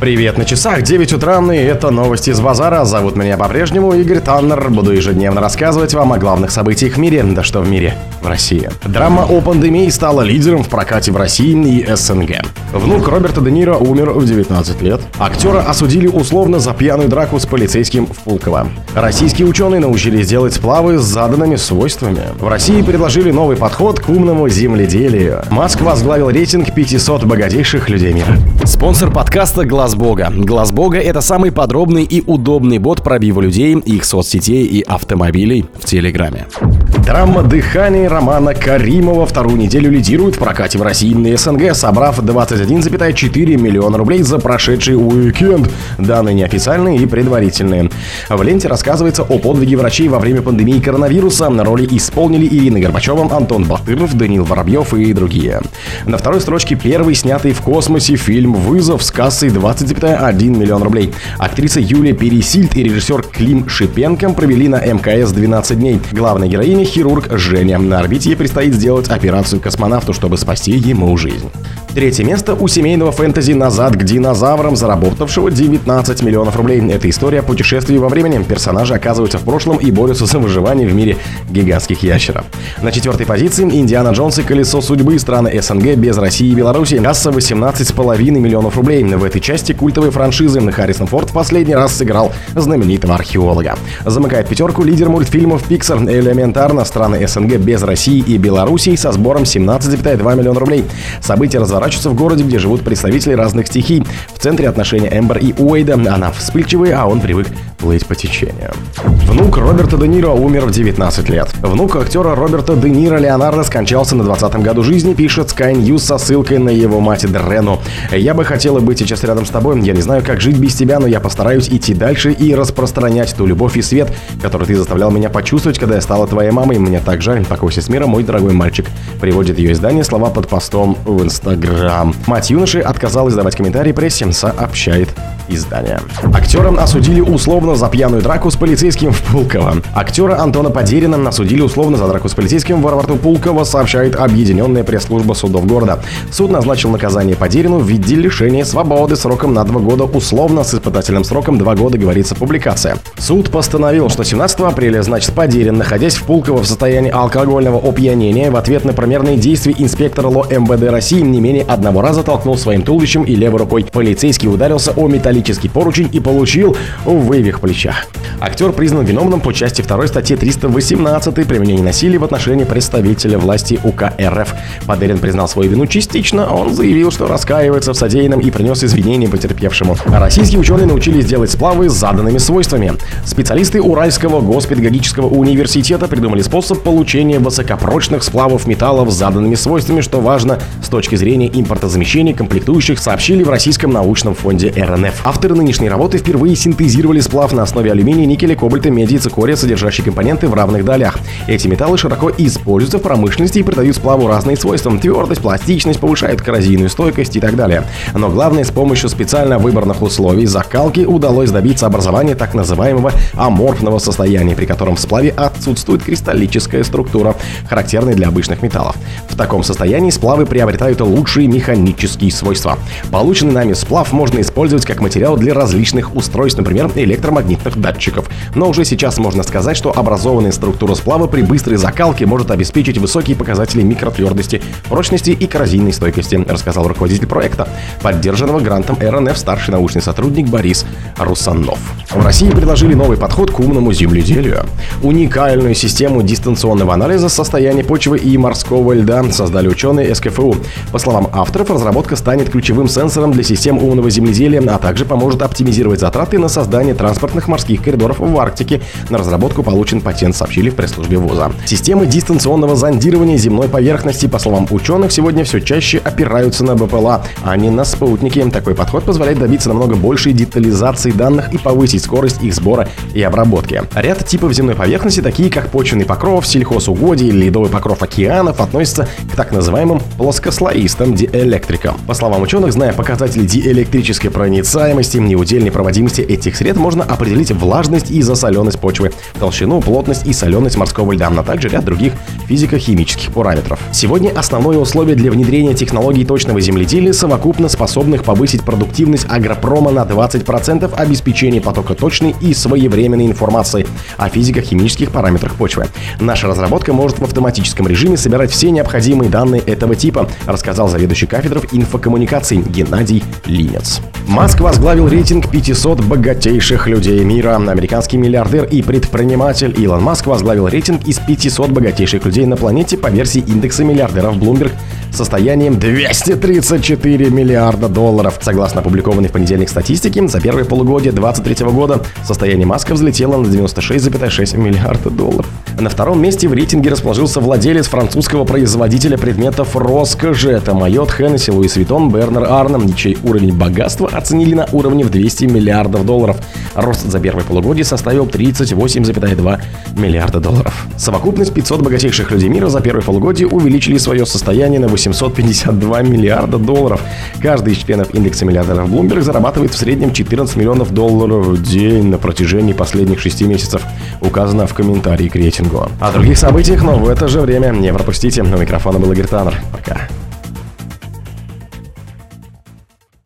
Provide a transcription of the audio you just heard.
Привет на часах, 9 утра, и это новости из базара. Зовут меня по-прежнему Игорь Таннер. Буду ежедневно рассказывать вам о главных событиях в мире, да что в мире, в России. Драма о пандемии стала лидером в прокате в России и СНГ. Внук Роберта Де Ниро умер в 19 лет. Актера осудили условно за пьяную драку с полицейским в Пулково. Российские ученые научились делать сплавы с заданными свойствами. В России предложили новый подход к умному земледелию. Маск возглавил рейтинг 500 богатейших людей мира. Спонсор подкаста «Глаз Бога». Глаз Бога — это самый подробный и удобный бот пробива людей, их соцсетей и автомобилей в Телеграме. Драма «Дыхание» Романа Каримова вторую неделю лидирует в прокате в России и СНГ, собрав 21,4 миллиона рублей за прошедший уикенд. Данные неофициальные и предварительные. В ленте рассказывается о подвиге врачей во время пандемии коронавируса. На роли исполнили Ирина Горбачева, Антон Батыров, Данил Воробьев и другие. На второй строчке первый снятый в космосе фильм «Вызов» с кассой 20,1 миллион рублей. Актриса Юлия Пересильд и режиссер Клим Шипенко провели на МКС 12 дней. Главная героиня хирург Женя. На орбите ей предстоит сделать операцию космонавту, чтобы спасти ему жизнь. Третье место у семейного фэнтези «Назад к динозаврам», заработавшего 19 миллионов рублей. Это история о путешествии во времени. Персонажи оказываются в прошлом и борются за выживание в мире гигантских ящеров. На четвертой позиции «Индиана Джонс и колесо судьбы» страны СНГ без России и Беларуси. Касса 18,5 миллионов рублей. В этой части культовой франшизы Харрисон Форд в последний раз сыграл знаменитого археолога. Замыкает пятерку лидер мультфильмов Pixar элементарно страны СНГ без России и Белоруссии со сбором 17,2 миллиона рублей. События разворачиваются в городе, где живут представители разных стихий. В центре отношения Эмбер и Уэйда. Она вспыльчивая, а он привык плыть по течению. Внук Роберта Де Ниро умер в 19 лет. Внук актера Роберта Де Ниро Леонардо скончался на 20-м году жизни, пишет Sky News со ссылкой на его мать Дрену. «Я бы хотела быть сейчас рядом с тобой. Я не знаю, как жить без тебя, но я постараюсь идти дальше и распространять ту любовь и свет, который ты заставлял меня почувствовать, когда я стала твоей мамой. Мне так жаль. Покойся с миром, мой дорогой мальчик». Приводит ее издание слова под постом в Инстаграм. Мать юноши отказалась давать комментарии прессе, сообщает издание. Актерам осудили условно за пьяную драку с полицейским в Пулково. Актера Антона Подерина осудили условно за драку с полицейским в аэропорту Пулково, сообщает Объединенная пресс-служба судов города. Суд назначил наказание Подерину в виде лишения свободы сроком на два года условно с испытательным сроком два года, говорится публикация. Суд постановил, что 17 апреля, значит, Подерин, находясь в Пулково в состоянии алкогольного опьянения, в ответ на промерные действия инспектора ЛО МВД России не менее одного раза толкнул своим туловищем и левой рукой. Полицейский ударился о металлический поручень и получил вывих плеча. Актер признан виновным по части 2 статьи 318 применение насилия в отношении представителя власти УК РФ. Подерин признал свою вину частично, он заявил, что раскаивается в содеянном и принес извинения потерпевшему. Российские ученые научились делать сплавы с заданными свойствами. Специалисты Уральского госпедагогического университета придумали способ получения высокопрочных сплавов металлов с заданными свойствами, что важно с точки зрения импортозамещения комплектующих, сообщили в Российском научном фонде РНФ. Авторы нынешней работы впервые синтезировали сплав на основе алюминия, никеля, кобальта, меди и цикория, содержащие компоненты в равных долях. Эти металлы широко используются в промышленности и придают сплаву разные свойства – твердость, пластичность, повышают коррозийную стойкость и так далее. Но главное, с помощью специально выбранных условий закалки удалось добиться образования так называемого аморфного состояния, при котором в сплаве отсутствует кристаллическая структура, характерная для обычных металлов. В таком состоянии сплавы приобретают лучшие механические свойства. Полученный нами сплав можно использовать как материал для различных устройств, например, электромагнитных датчиков. Но уже сейчас можно сказать, что образованная структура сплава при быстрой закалке может обеспечить высокие показатели микротвердости, прочности и коррозийной стойкости, рассказал руководитель проекта, поддержанного грантом РНФ старший научный сотрудник Борис Русанов. В России предложили новый подход к умному земледелию. Уникальную систему дистанционного анализа состояния почвы и морского льда создали ученые СКФУ. По словам авторов, разработка станет ключевым сенсором для систем умного земледелия, а также поможет оптимизировать затраты на создание транспортных морских коридоров в Арктике. На разработку получен патент, сообщили в пресс-службе ВУЗа. Системы дистанционного зондирования земной поверхности, по словам ученых, сегодня все чаще опираются на БПЛА, а не на спутники. Такой подход позволяет добиться намного большей детализации данных и повысить скорость их сбора и обработки. Ряд типов земной поверхности, такие как почвенный покров, сельхозугодий ледовый покров океанов, относятся к так называемым плоскослоистым диэлектрикам. По словам ученых, зная показатели диэлектрической проницаемости, проницаемости и удельной проводимости этих сред можно определить влажность и засоленность почвы, толщину, плотность и соленость морского льда, а также ряд других физико-химических параметров. Сегодня основное условие для внедрения технологий точного земледелия совокупно способных повысить продуктивность агропрома на 20% обеспечение потока точной и своевременной информации о физико-химических параметрах почвы. Наша разработка может в автоматическом режиме собирать все необходимые данные этого типа, рассказал заведующий кафедрой инфокоммуникаций Геннадий Линец. Маск возглавил рейтинг 500 богатейших людей мира. Американский миллиардер и предприниматель Илон Маск возглавил рейтинг из 500 богатейших людей на планете по версии индекса миллиардеров Bloomberg состоянием 234 миллиарда долларов. Согласно опубликованной в понедельник статистике, за первое полугодие 2023 года состояние Маска взлетело на 96,6 миллиарда долларов. На втором месте в рейтинге расположился владелец французского производителя предметов роскоши. Это Moët Hennessy Louis Vuitton, Бернар Арно, чей уровень богатства оценили на уровне в 200 миллиардов долларов. Рост за первое полугодие составил 38,2 миллиарда долларов. Совокупность 500 богатейших людей мира за первое полугодие увеличили свое состояние на 852 миллиарда долларов. Каждый из членов индекса миллиардеров Bloomberg зарабатывает в среднем 14 миллионов долларов в день на протяжении последних 6 месяцев, указано в комментарии к рейтингу. О других событиях, но в это же время не пропустите. У микрофона был Игорь Таннер. Пока.